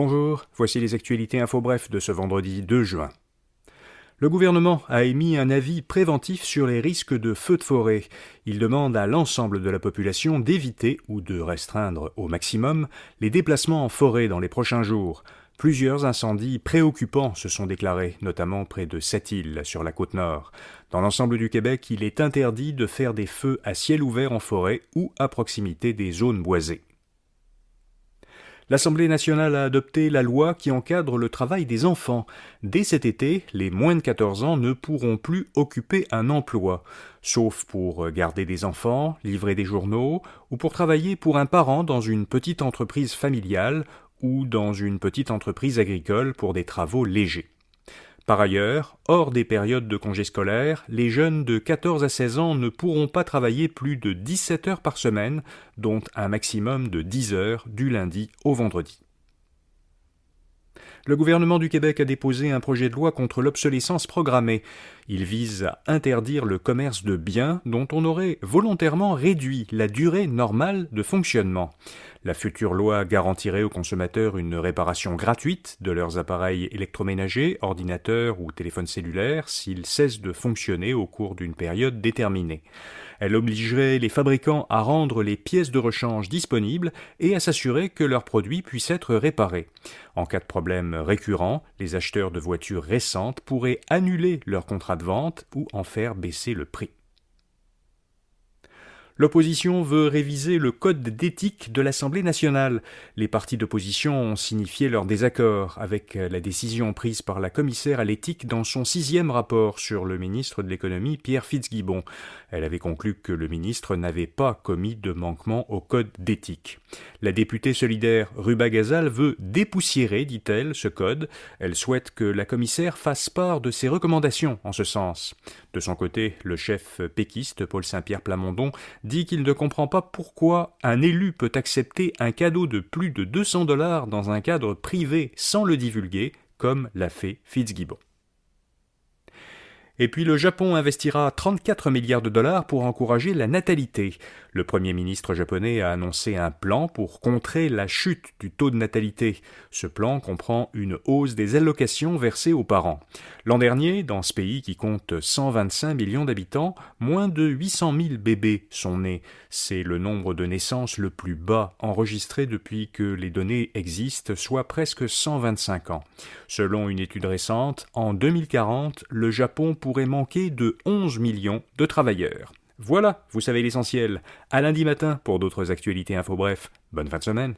Bonjour, voici les actualités info bref de ce vendredi 2 juin. Le gouvernement a émis un avis préventif sur les risques de feux de forêt. Il demande à l'ensemble de la population d'éviter ou de restreindre au maximum les déplacements en forêt dans les prochains jours. Plusieurs incendies préoccupants se sont déclarés, notamment près de Sept-Îles, sur la côte nord. Dans l'ensemble du Québec, il est interdit de faire des feux à ciel ouvert en forêt ou à proximité des zones boisées. L'Assemblée nationale a adopté la loi qui encadre le travail des enfants. Dès cet été, les moins de 14 ans ne pourront plus occuper un emploi, sauf pour garder des enfants, livrer des journaux ou pour travailler pour un parent dans une petite entreprise familiale ou dans une petite entreprise agricole pour des travaux légers. Par ailleurs, hors des périodes de congés scolaires, les jeunes de 14 à 16 ans ne pourront pas travailler plus de 17 heures par semaine, dont un maximum de 10 heures du lundi au vendredi. Le gouvernement du Québec a déposé un projet de loi contre l'obsolescence programmée. Il vise à interdire le commerce de biens dont on aurait volontairement réduit la durée normale de fonctionnement. La future loi garantirait aux consommateurs une réparation gratuite de leurs appareils électroménagers, ordinateurs ou téléphones cellulaires s'ils cessent de fonctionner au cours d'une période déterminée. Elle obligerait les fabricants à rendre les pièces de rechange disponibles et à s'assurer que leurs produits puissent être réparés. En cas de problème récurrent, les acheteurs de voitures récentes pourraient annuler leur contrat de vente ou en faire baisser le prix. L'opposition veut réviser le code d'éthique de l'Assemblée nationale. Les partis d'opposition ont signifié leur désaccord avec la décision prise par la commissaire à l'éthique dans son sixième rapport sur le ministre de l'économie Pierre Fitzgibbon. Elle avait conclu que le ministre n'avait pas commis de manquement au code d'éthique. La députée solidaire Ruba Gazal veut dépoussiérer, dit-elle, ce code. Elle souhaite que la commissaire fasse part de ses recommandations en ce sens. De son côté, le chef péquiste Paul Saint-Pierre Plamondon dit qu'il ne comprend pas pourquoi un élu peut accepter un cadeau de plus de 200 dollars dans un cadre privé sans le divulguer, comme l'a fait Fitzgibbon. Et puis le Japon investira 34 milliards de dollars pour encourager la natalité. Le Premier ministre japonais a annoncé un plan pour contrer la chute du taux de natalité. Ce plan comprend une hausse des allocations versées aux parents. L'an dernier, dans ce pays qui compte 125 millions d'habitants, moins de 800 000 bébés sont nés. C'est le nombre de naissances le plus bas enregistré depuis que les données existent, soit presque 125 ans. Selon une étude récente, en 2040, le Japon pourrait manquer de 11 millions de travailleurs. Voilà, vous savez l'essentiel. À lundi matin pour d'autres actualités info bref. Bonne fin de semaine.